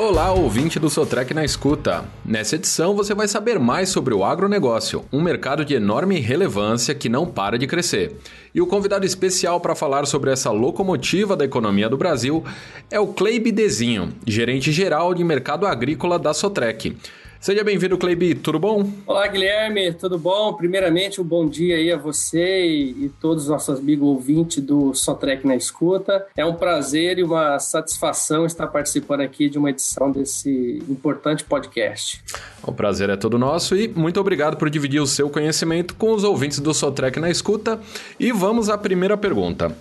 Olá, ouvinte do Sotrec na escuta. Nessa edição você vai saber mais sobre o agronegócio, um mercado de enorme relevância que não para de crescer. E o convidado especial para falar sobre essa locomotiva da economia do Brasil é o Clay Bidezinho, gerente geral de mercado agrícola da Sotrec. Seja bem-vindo, Cleibi, tudo bom? Olá, Guilherme, tudo bom? Primeiramente, um bom dia aí a você e, e todos os nossos amigos ouvintes do Sotrec na Escuta. É um prazer e uma satisfação estar participando aqui de uma edição desse importante podcast. O prazer é todo nosso e muito obrigado por dividir o seu conhecimento com os ouvintes do Sotrec na Escuta. E vamos à primeira pergunta.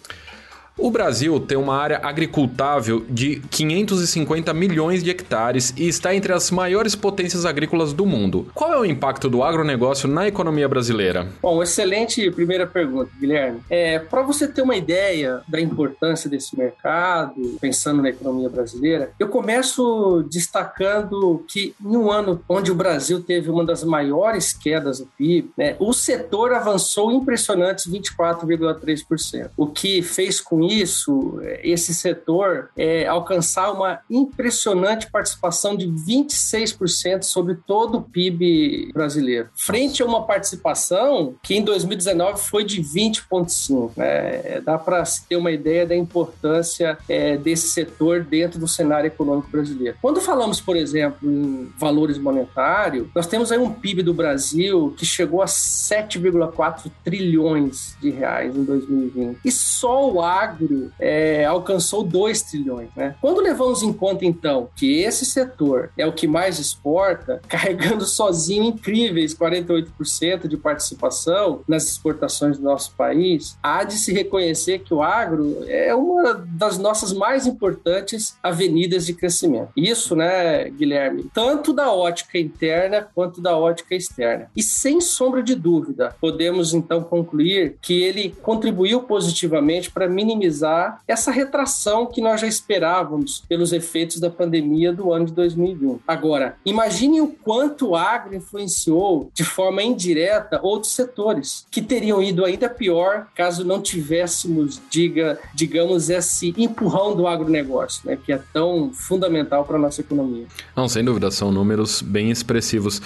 O Brasil tem uma área agricultável de 550 milhões de hectares e está entre as maiores potências agrícolas do mundo. Qual é o impacto do agronegócio na economia brasileira? Bom, excelente primeira pergunta, Guilherme. É, Para você ter uma ideia da importância desse mercado, pensando na economia brasileira, eu começo destacando que em um ano onde o Brasil teve uma das maiores quedas do PIB, né, o setor avançou impressionantes 24,3%, o que fez com isso, esse setor é, alcançar uma impressionante participação de 26% sobre todo o PIB brasileiro, frente a uma participação que em 2019 foi de 20,5%. Né? Dá para se ter uma ideia da importância é, desse setor dentro do cenário econômico brasileiro. Quando falamos, por exemplo, em valores monetários, nós temos aí um PIB do Brasil que chegou a 7,4 trilhões de reais em 2020. E só o agro agro é, alcançou 2 trilhões. Né? Quando levamos em conta, então, que esse setor é o que mais exporta, carregando sozinho incríveis 48% de participação nas exportações do nosso país, há de se reconhecer que o agro é uma das nossas mais importantes avenidas de crescimento. Isso, né, Guilherme, tanto da ótica interna quanto da ótica externa. E sem sombra de dúvida, podemos então concluir que ele contribuiu positivamente para minimizar minimizar essa retração que nós já esperávamos pelos efeitos da pandemia do ano de 2021. Agora, imagine o quanto o agro influenciou de forma indireta outros setores que teriam ido ainda pior caso não tivéssemos, diga, digamos, esse empurrão do agronegócio, né, que é tão fundamental para a nossa economia. Não, sem dúvida, são números bem expressivos.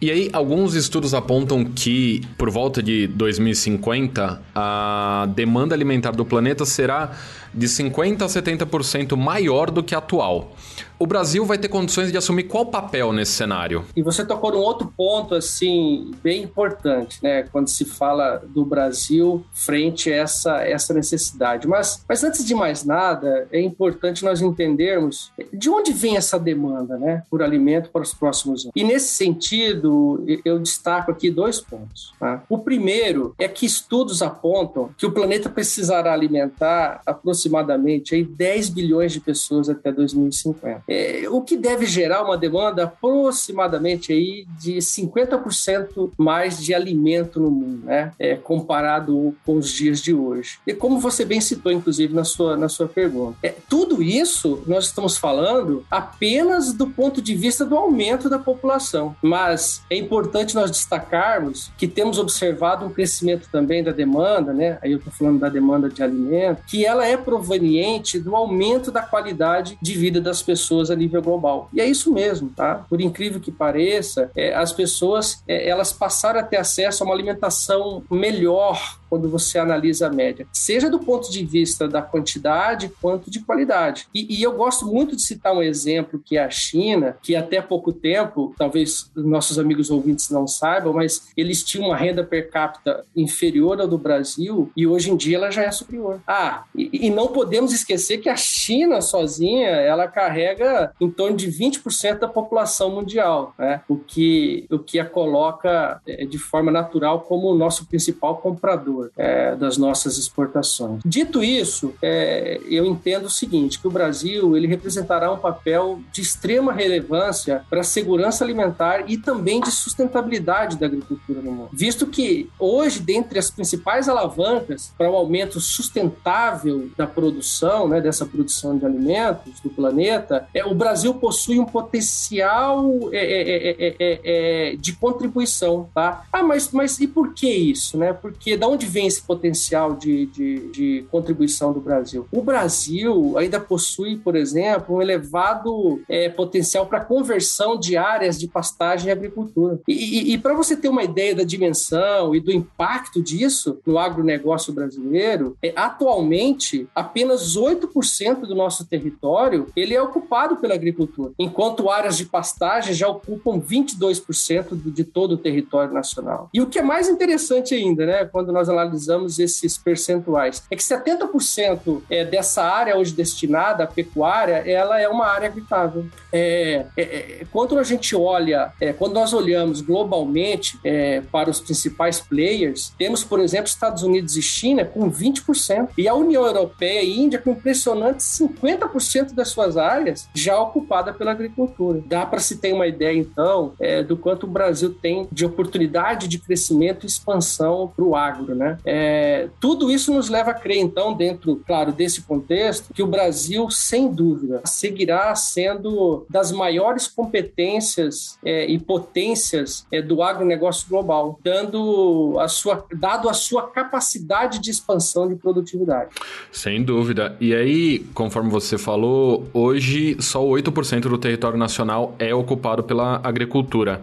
E aí, alguns estudos apontam que, por volta de 2050, a demanda alimentar do planeta será de 50% a 70% maior do que a atual. O Brasil vai ter condições de assumir qual papel nesse cenário? E você tocou num outro ponto, assim, bem importante, né? Quando se fala do Brasil frente a essa, essa necessidade. Mas, mas antes de mais nada, é importante nós entendermos de onde vem essa demanda, né? Por alimento para os próximos anos. E nesse sentido, eu destaco aqui dois pontos. Tá? O primeiro é que estudos apontam que o planeta precisará alimentar aproximadamente aí, 10 bilhões de pessoas até 2050 é, o que deve gerar uma demanda aproximadamente aí de 50% mais de alimento no mundo, né? É, comparado com os dias de hoje. E como você bem citou, inclusive, na sua, na sua pergunta. É, tudo isso nós estamos falando apenas do ponto de vista do aumento da população. Mas é importante nós destacarmos que temos observado um crescimento também da demanda, né? Aí eu estou falando da demanda de alimento, que ela é proveniente do aumento da qualidade de vida das pessoas a nível global. E é isso mesmo, tá? Por incrível que pareça, é, as pessoas é, elas passaram a ter acesso a uma alimentação melhor quando você analisa a média, seja do ponto de vista da quantidade quanto de qualidade. E, e, eu gosto muito de citar um exemplo que é a China, que até pouco tempo, talvez nossos amigos ouvintes não saibam, mas eles tinham uma renda per capita inferior ao do Brasil e hoje em dia ela já é superior. Ah, e, e não podemos esquecer que a China sozinha ela carrega em torno de 20% da população mundial, né? o, que, o que a coloca é, de forma natural como o nosso principal comprador é, das nossas exportações. Dito isso, é, eu entendo o seguinte, que o Brasil ele representará um papel de extrema relevância para a segurança alimentar e também de sustentabilidade da agricultura no mundo, visto que hoje, dentre as principais alavancas para o um aumento sustentável da produção, né, dessa produção de alimentos do planeta, é, o Brasil possui um potencial é, é, é, de contribuição, tá? Ah, mas, mas e por que isso, né? Porque da onde vem esse potencial de, de, de contribuição do Brasil? O Brasil ainda possui, por exemplo, um elevado potencial para conversão de áreas de pastagem e agricultura. E, e, e para você ter uma ideia da dimensão e do impacto disso no agronegócio brasileiro, é, atualmente apenas 8% do nosso território ele é ocupado pela agricultura, enquanto áreas de pastagem já ocupam 22% de todo o território nacional. E o que é mais interessante ainda, né, quando nós analisamos esses percentuais, é que 70% é, dessa área hoje destinada à pecuária, ela é uma área habitável. É, é, é quando a gente olha, é, quando nós olhamos globalmente é, para os principais players, temos, por exemplo, Estados Unidos e China com 20%, e a União Europeia e Índia com impressionantes 50% das suas áreas já ocupada pela agricultura. Dá para se ter uma ideia, então, é, do quanto o Brasil tem de oportunidade de crescimento e expansão para o agro. Né? É, tudo isso nos leva a crer, então, dentro, claro, desse contexto, que o Brasil, sem dúvida, seguirá sendo das maiores competências é, e potências é, do agronegócio global, dando a sua, dado a sua capacidade de expansão de produtividade. Sem dúvida. E aí, conforme você falou, hoje só 8% do território nacional é ocupado pela agricultura.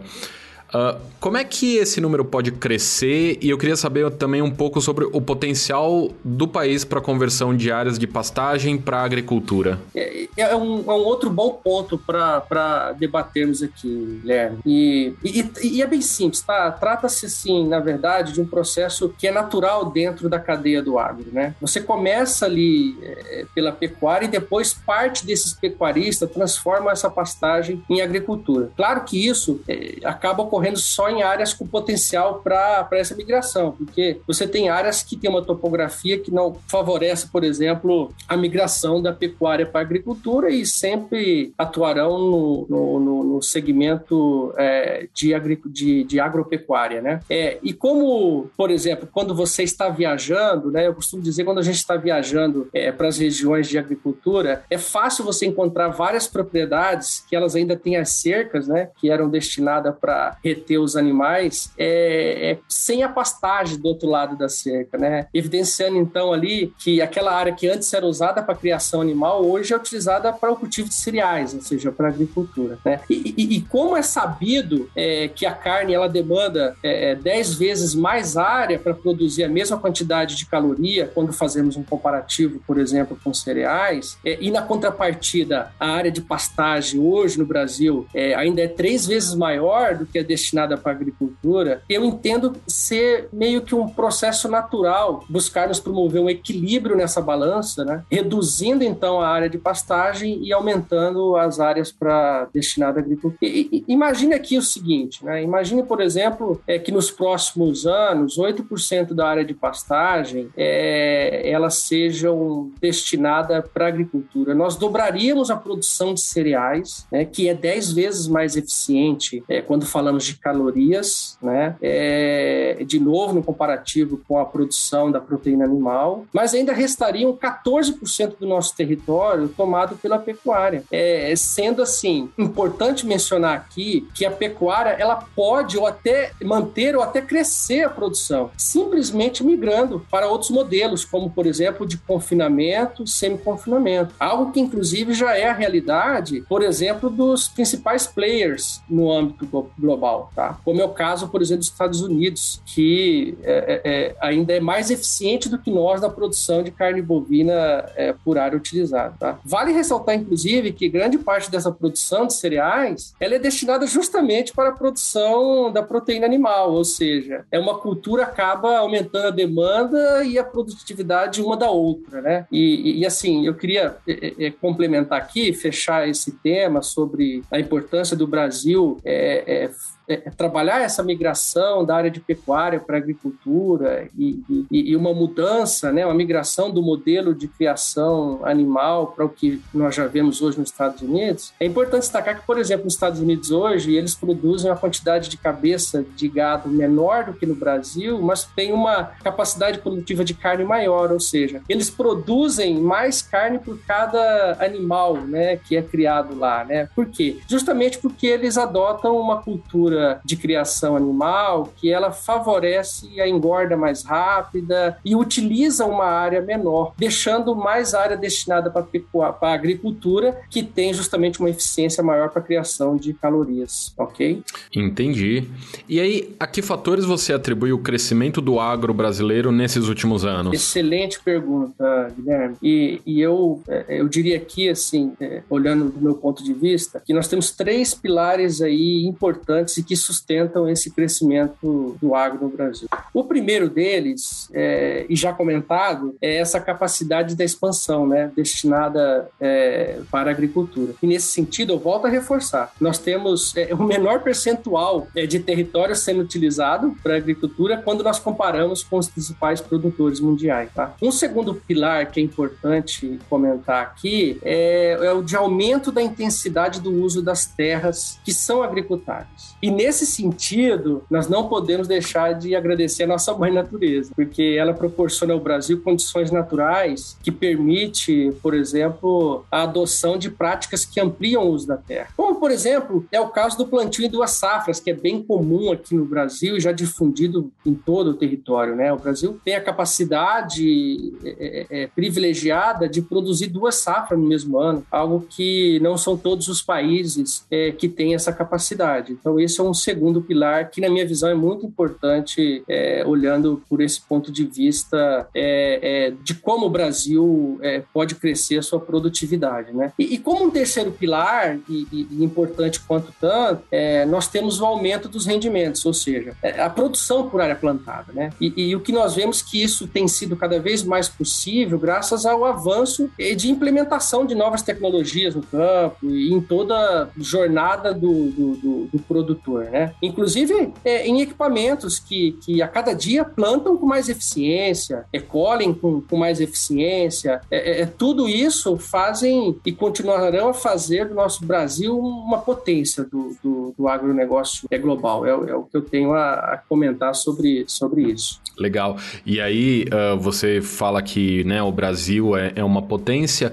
Uh, como é que esse número pode crescer? E eu queria saber também um pouco sobre o potencial do país para conversão de áreas de pastagem para agricultura. É, é, um, é, um, outro bom ponto para debatermos aqui, Guilherme. E, e, e, é bem simples, tá? Trata-se, assim, na verdade, de um processo que é natural dentro da cadeia do agro, né? Você começa ali é, pela pecuária e depois parte desses pecuaristas transforma essa pastagem em agricultura. Claro que isso é, acaba ocorrendo só em áreas com potencial para essa migração, porque você tem áreas que têm uma topografia que não favorece, por exemplo, a migração da pecuária para a agricultura e sempre atuarão no, no, no, no segmento é, de, de, de, agropecuária. Né? É, e como, por exemplo, quando você está viajando, né, eu costumo dizer quando a gente está viajando é, para as regiões de agricultura, é fácil você encontrar várias propriedades que elas ainda têm as cercas, né, que eram destinadas para reter os animais é, é, sem a pastagem do outro lado da cerca, né? Evidenciando então ali que aquela área que antes era usada para criação animal hoje é utilizada para o cultivo de cereais, ou seja, para agricultura, né? E, e, e, como é sabido é, que a carne ela demanda é, 10 é, vezes mais área para produzir a mesma quantidade de caloria quando fazemos um comparativo, por exemplo, com cereais, é, e na contrapartida a área de pastagem hoje no Brasil é, ainda é três vezes maior do que a destinada para a agricultura, eu entendo ser meio que um processo natural buscarmos promover um equilíbrio nessa balança, né? reduzindo então a área de pastagem e aumentando as áreas para destinada à agricultura. E, e, imagine aqui o seguinte, né? imagine, por exemplo, é, que nos próximos anos, 8% da área de pastagem é, elas sejam destinada para a agricultura. Nós dobraríamos a produção de cereais, né, que é 10 vezes mais eficiente é, quando falamos de de calorias, né? É, de novo, no comparativo com a produção da proteína animal, mas ainda restariam 14% do nosso território tomado pela pecuária. É, sendo assim, importante mencionar aqui que a pecuária ela pode ou até manter ou até crescer a produção, simplesmente migrando para outros modelos, como por exemplo de confinamento, semi-confinamento, algo que inclusive já é a realidade, por exemplo, dos principais players no âmbito global tá? Como é o caso, por exemplo, dos Estados Unidos, que é, é, é, ainda é mais eficiente do que nós na produção de carne bovina é, por área utilizada, tá? Vale ressaltar, inclusive, que grande parte dessa produção de cereais, ela é destinada justamente para a produção da proteína animal, ou seja, é uma cultura acaba aumentando a demanda e a produtividade uma da outra, né? E, e assim, eu queria é, é, complementar aqui, fechar esse tema sobre a importância do Brasil é, é, trabalhar essa migração da área de pecuária para agricultura e, e, e, uma mudança, né, uma migração do modelo de criação animal para o que nós já vemos hoje nos Estados Unidos, é importante destacar que, por exemplo, nos Estados Unidos hoje, eles produzem uma quantidade de cabeça de gado menor do que no Brasil, mas tem uma capacidade produtiva de carne maior, ou seja, eles produzem mais carne por cada animal, né, que é criado lá, né? Por quê? Justamente porque eles adotam uma cultura de criação animal que ela favorece a engorda mais rápida e utiliza uma área menor, deixando mais área destinada para a agricultura, que tem justamente uma eficiência maior para a criação de calorias, ok? Entendi. E aí, a que fatores você atribui o crescimento do agro brasileiro nesses últimos anos? Excelente pergunta, Guilherme. E, e eu, é, eu diria aqui, assim, é, olhando do meu ponto de vista, que nós temos três pilares aí importantes e que sustentam esse crescimento do agro no Brasil. O primeiro deles, é, e já comentado, é essa capacidade da expansão, né, destinada é, para a agricultura. E nesse sentido, eu volto a reforçar, nós temos é, o menor percentual é, de território sendo utilizado para a agricultura quando nós comparamos com os principais produtores mundiais. Tá? Um segundo pilar que é importante comentar aqui é, é o de aumento da intensidade do uso das terras que são agricultáveis. E nesse sentido, nós não podemos deixar de agradecer a nossa mãe natureza, porque ela proporciona ao Brasil condições naturais que permite, por exemplo, a adoção de práticas que ampliam o uso da terra. Como, por exemplo, é o caso do plantio em duas safras, que é bem comum aqui no Brasil e já difundido em todo o território. Né? O Brasil tem a capacidade é, é, é, privilegiada de produzir duas safras no mesmo ano, algo que não são todos os países é, que têm essa capacidade. Então, esse é um segundo pilar que, na minha visão, é muito importante, é, olhando por esse ponto de vista é, de como o Brasil pode crescer a sua produtividade. Né? E, e como um terceiro pilar, e, e importante quanto tanto, nós temos o aumento dos rendimentos, ou seja, a produção por área plantada. Né? E o que nós vemos que isso tem sido cada vez mais possível graças ao avanço de implementação de novas tecnologias no campo e em toda a jornada do, do, do, do produtor. Né? Inclusive é, em equipamentos que, que a cada dia plantam com mais eficiência, é, colhem com, com mais eficiência. É, é, é tudo isso fazem e continuarão a fazer do nosso Brasil uma potência do, do, do agronegócio é global. É, é o que eu tenho a, a comentar sobre, sobre isso. Legal. E aí uh, você fala que né, o Brasil é, é uma potência.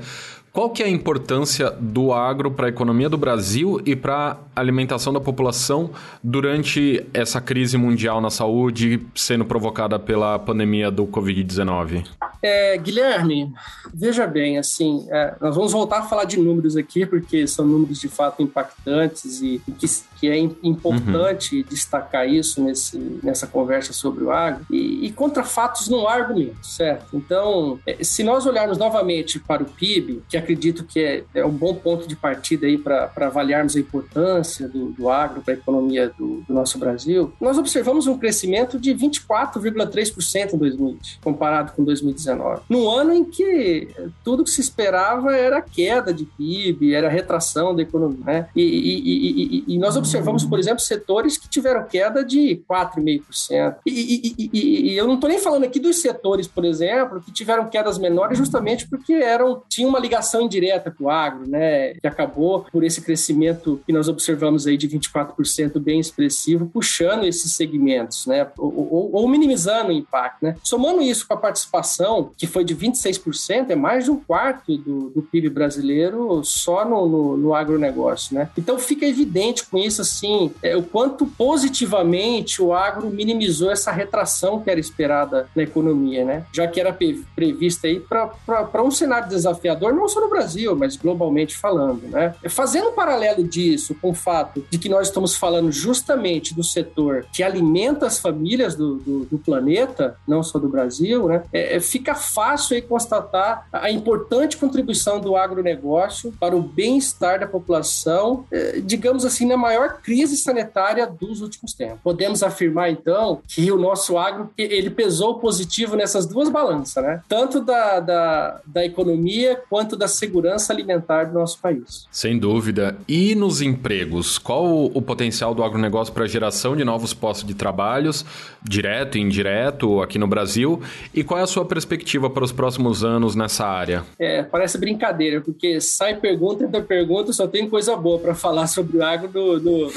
Qual que é a importância do agro para a economia do Brasil e para a alimentação da população durante essa crise mundial na saúde sendo provocada pela pandemia do Covid-19? É, Guilherme, veja bem, assim, é, nós vamos voltar a falar de números aqui, porque são números de fato impactantes e, e que, que, é importante uhum. destacar isso nesse, nessa conversa sobre o agro. E, e contra fatos não há argumento, certo? Então, é, se nós olharmos novamente para o PIB, que acredito que é, é um bom ponto de partida aí para avaliarmos a importância do, do agro para a economia do, do, nosso Brasil, nós observamos um crescimento de 24,3% em 2020, comparado com 2019. Num ano em que tudo que se esperava era queda de PIB, era retração da economia. Né? E, e, e, e, nós observamos, por exemplo, setores que tiveram queda de 4,5%. E, eu não estou nem falando aqui dos setores, por exemplo, que tiveram quedas menores justamente porque eram, tinham uma ligação indireta com o agro, né, que acabou por esse crescimento que nós observamos aí de 24% bem expressivo, puxando esses segmentos, né, ou, ou, ou, minimizando o impacto, né. Somando isso com a participação, que foi de 26%, é mais de um quarto do, do PIB brasileiro só no, no, no, agronegócio, né. Então fica evidente com isso, assim, é, o quanto positivamente o agro minimizou essa retração que era esperada na economia, né, já que era prevista aí para um cenário desafiador, não só no Brasil, mas globalmente falando, né? Fazendo um paralelo disso com o fato de que nós estamos falando justamente do setor que alimenta as famílias do, do, do planeta, não só do Brasil, né? É, é, fica fácil aí constatar a importante contribuição do agronegócio para o bem-estar da população, é, digamos assim, na maior crise sanitária dos últimos tempos. Podemos afirmar, então, que o nosso agro ele pesou positivo nessas duas balanças, né? Tanto da, da, da economia quanto da segurança alimentar do nosso país. Sem dúvida. E nos empregos, qual o potencial do agronegócio para a geração de novos postos de trabalhos, direto e indireto, aqui no Brasil? E qual é a sua perspectiva perspectiva para os próximos anos nessa área? É, parece brincadeira, porque sai pergunta da pergunta, só tem coisa boa para falar sobre o agro do, do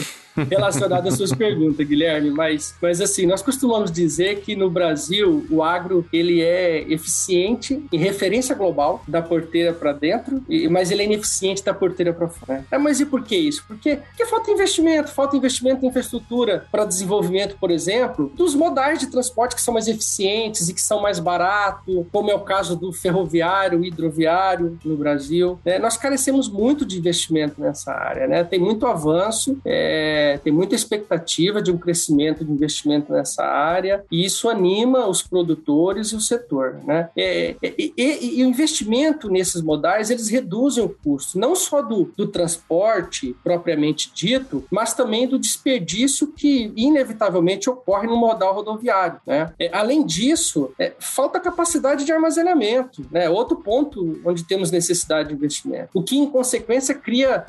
relacionado às suas perguntas, Guilherme, mas, mas assim, nós costumamos dizer que no Brasil o agro ele é eficiente em referência global da porteira para dentro, mas ele é ineficiente da porteira para fora. É, mas e por que isso? Porque, porque falta investimento, falta investimento em infraestrutura para desenvolvimento, por exemplo, dos modais de transporte que são mais eficientes e que são mais baratos, como é o caso do ferroviário, hidroviário no Brasil. É, nós carecemos muito de investimento nessa área, né? Tem muito avanço. É, é, tem muita expectativa de um crescimento de investimento nessa área e isso anima os produtores e o setor. Né? É, é e, o investimento nesses modais, eles reduzem o custo, não só do, do transporte propriamente dito, mas também do desperdício que inevitavelmente ocorre no modal rodoviário. Né? É, além disso, falta capacidade de armazenamento, né? outro ponto onde temos necessidade de investimento, o que em consequência cria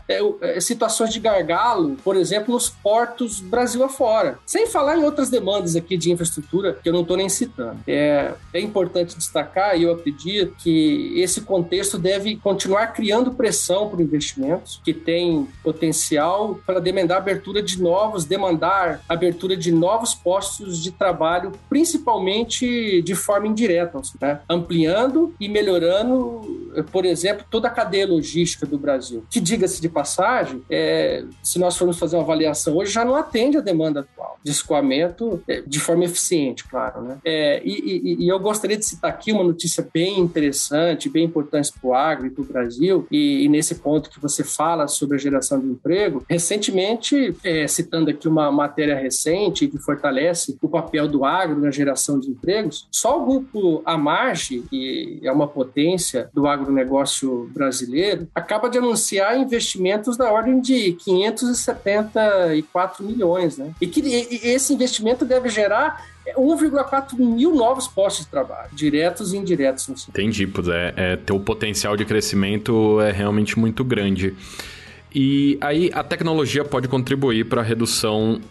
situações de gargalo, por exemplo, portos Brasil afora. Sem falar em outras demandas aqui de infraestrutura que eu não estou nem citando. É, é importante destacar, e eu acredito, que esse contexto deve continuar criando pressão por investimentos que tem potencial para demandar abertura de novos, demandar abertura de novos postos de trabalho, principalmente de forma indireta, né? ampliando e melhorando, por exemplo, toda a cadeia logística do Brasil. Que diga-se de passagem, é, se nós formos fazer uma avaliação hoje já não atende a demanda atual de escoamento é, de forma eficiente, claro. Né? É, e, e, e, eu gostaria de citar aqui uma notícia bem interessante, bem importante para o agro e para o Brasil, e, e, nesse ponto que você fala sobre a geração de emprego, recentemente, é, citando aqui uma matéria recente que fortalece o papel do agro na geração de empregos, só o grupo Amarge, que é uma potência do agronegócio brasileiro, acaba de anunciar investimentos na ordem de 574 milhões, né? E que esse investimento deve gerar 1,4 mil novos postos de trabalho, diretos e indiretos. Entendi, pois é, é, teu potencial de crescimento é realmente muito grande. E aí a tecnologia pode contribuir para a redução.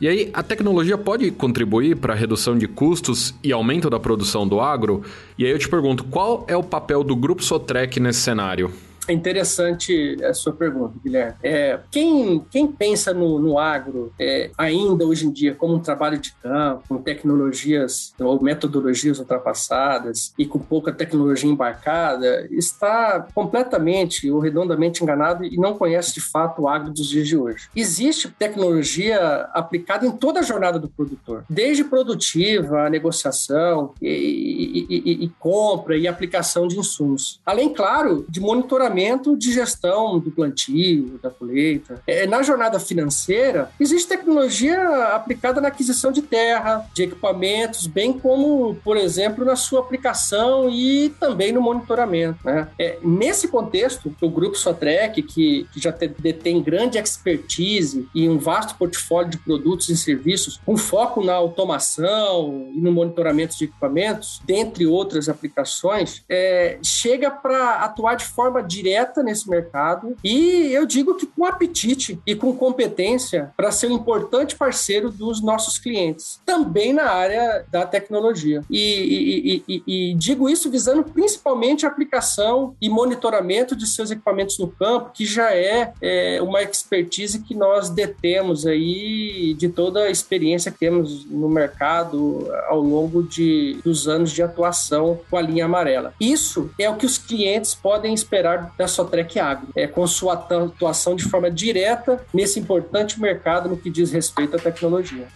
E aí a tecnologia pode contribuir para a redução de custos e aumento da produção do agro? E aí eu te pergunto, qual é o papel do Grupo Sotrec nesse cenário? É interessante a sua pergunta, Guilherme. É, quem, quem pensa no, no agro é, ainda hoje em dia como um trabalho de campo, com tecnologias ou metodologias ultrapassadas e com pouca tecnologia embarcada, está completamente ou redondamente enganado e não conhece de fato o agro dos dias de hoje. Existe tecnologia aplicada em toda a jornada do produtor, desde produtiva, negociação e, e, e, e compra e aplicação de insumos. Além, claro, de monitoramento de gestão do plantio, da colheita. É, na jornada financeira, existe tecnologia aplicada na aquisição de terra, de equipamentos, bem como, por exemplo, na sua aplicação e também no monitoramento. Né? É, nesse contexto, o Grupo Sotrec, que, que já detém grande expertise e um vasto portfólio de produtos e serviços, com foco na automação e no monitoramento de equipamentos, dentre outras aplicações, é, chega para atuar de forma direta direta nesse mercado e eu digo que com apetite e com competência para ser um importante parceiro dos nossos clientes, também na área da tecnologia. E, e, e, e digo isso visando principalmente a aplicação e monitoramento de seus equipamentos no campo, que já é, é uma expertise que nós detemos aí de toda a experiência que temos no mercado ao longo de, dos anos de atuação com a linha amarela. Isso é o que os clientes podem esperar da Sotrec Agro, é, com sua atuação de forma direta nesse importante mercado no que diz respeito à tecnologia.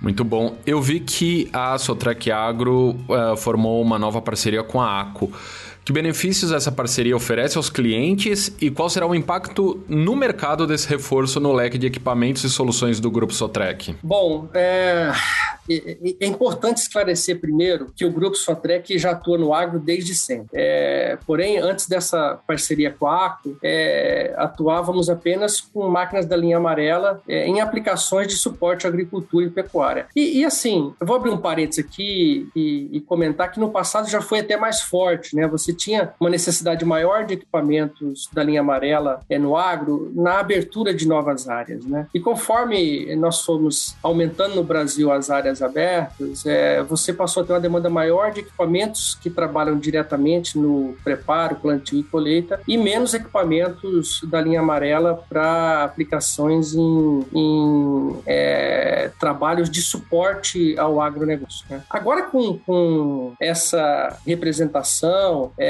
Muito bom. Eu vi que a Sotrec Agro uh, formou uma nova parceria com a ACO. Que benefícios essa parceria oferece aos clientes e qual será o impacto no mercado desse reforço no leque de equipamentos e soluções do Grupo Sotrec? Bom, é, é importante esclarecer primeiro que o Grupo Sotrec já atua no agro desde sempre. É, porém, antes dessa parceria com a ACO, é, atuávamos apenas com máquinas da linha amarela é, em aplicações de suporte à agricultura e pecuária. E, e assim, eu vou abrir um parênteses aqui e, e comentar que no passado já foi até mais forte, né? Você tinha uma necessidade maior de equipamentos da linha amarela é, no agro na abertura de novas áreas. Né? E conforme nós fomos aumentando no Brasil as áreas abertas, é, você passou a ter uma demanda maior de equipamentos que trabalham diretamente no preparo, plantio e colheita e menos equipamentos da linha amarela para aplicações em, em é, trabalhos de suporte ao agronegócio. Né? Agora, com, com essa representação é,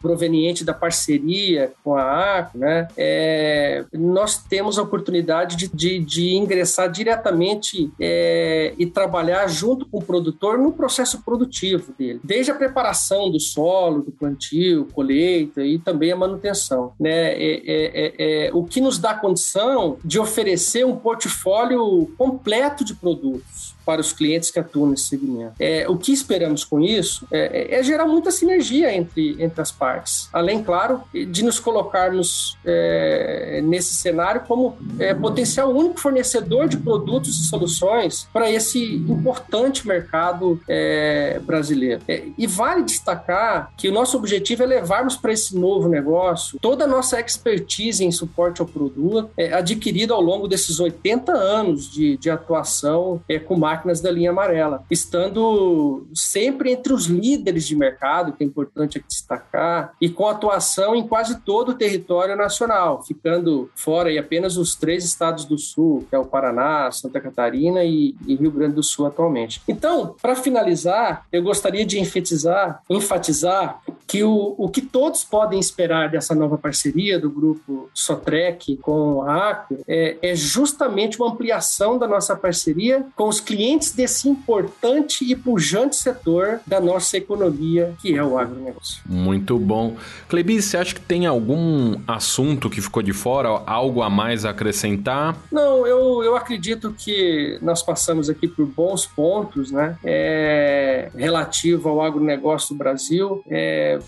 proveniente da parceria com a ACO, né, é, nós temos a oportunidade de, de, de ingressar diretamente é, e trabalhar junto com o produtor no processo produtivo dele, desde a preparação do solo, do plantio, colheita e também a manutenção. Né? É, é, é, é o que nos dá condição de oferecer um portfólio completo de produtos para os clientes que atuam nesse segmento. É, o que esperamos com isso é, é, gerar muita sinergia entre, entre as partes, além, claro, de nos colocarmos é, nesse cenário como é, potencial único fornecedor de produtos e soluções para esse importante mercado é, brasileiro. É, e vale destacar que o nosso objetivo é levarmos para esse novo negócio toda a nossa expertise em suporte ao produto adquirida ao longo desses 80 anos de, de atuação com máquinas da linha amarela, estando sempre entre os líderes de mercado, que é importante destacar, e com atuação em quase todo o território nacional, ficando fora aí apenas os três estados do sul, que é o Paraná, Santa Catarina e, e Rio Grande do Sul atualmente. Então, para finalizar, eu gostaria de enfatizar, enfatizar que o, o que todos podem esperar dessa nova parceria do grupo Sotrec com a ACO é, é justamente uma ampliação da nossa parceria com os clientes clientes desse importante e pujante setor da nossa economia, que é o agronegócio. Muito bom. Clebi, você acha que tem algum assunto que ficou de fora, algo a mais a acrescentar? Não, eu, eu acredito que nós passamos aqui por bons pontos, né? É, relativo ao agronegócio do Brasil. É,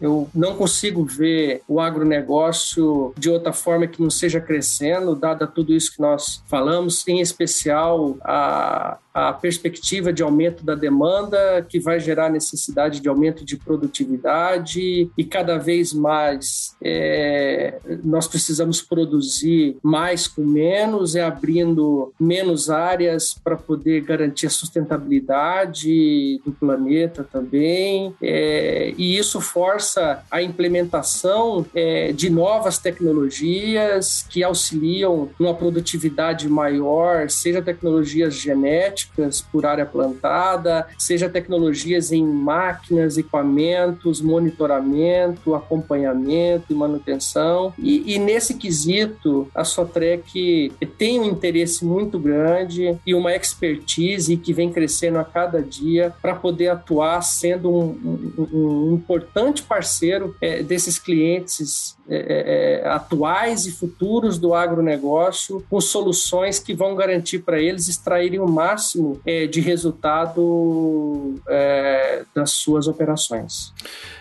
eu não consigo ver o agronegócio de outra forma que não seja crescendo, dada tudo isso que nós falamos, em especial a uh, a, perspectiva de aumento da demanda, que vai gerar necessidade de aumento de produtividade e cada vez mais é, nós precisamos produzir mais com menos, é abrindo menos áreas para poder garantir a sustentabilidade do planeta também. É, e isso força a implementação é, de novas tecnologias que auxiliam numa produtividade maior, seja tecnologias genéticas genéticas por área plantada, seja tecnologias em máquinas, equipamentos, monitoramento, acompanhamento e manutenção. E, e nesse quesito, a Sotrec tem um interesse muito grande e uma expertise que vem crescendo a cada dia para poder atuar sendo um, um, um importante parceiro é, desses clientes é, é, é, atuais e futuros do agronegócio com soluções que vão garantir para eles extraírem o máximo é, de resultado é, das suas operações.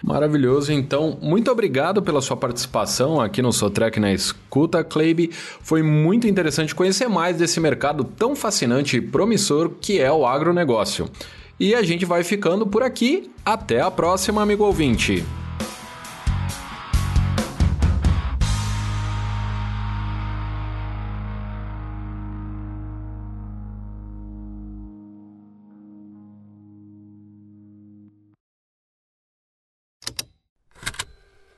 Maravilhoso. Então, muito obrigado pela sua participação aqui no Sotrec na Escuta, Kleibe. Foi muito interessante conhecer mais desse mercado tão fascinante e promissor que é o agronegócio. E a gente vai ficando por aqui. Até a próxima, amigo ouvinte.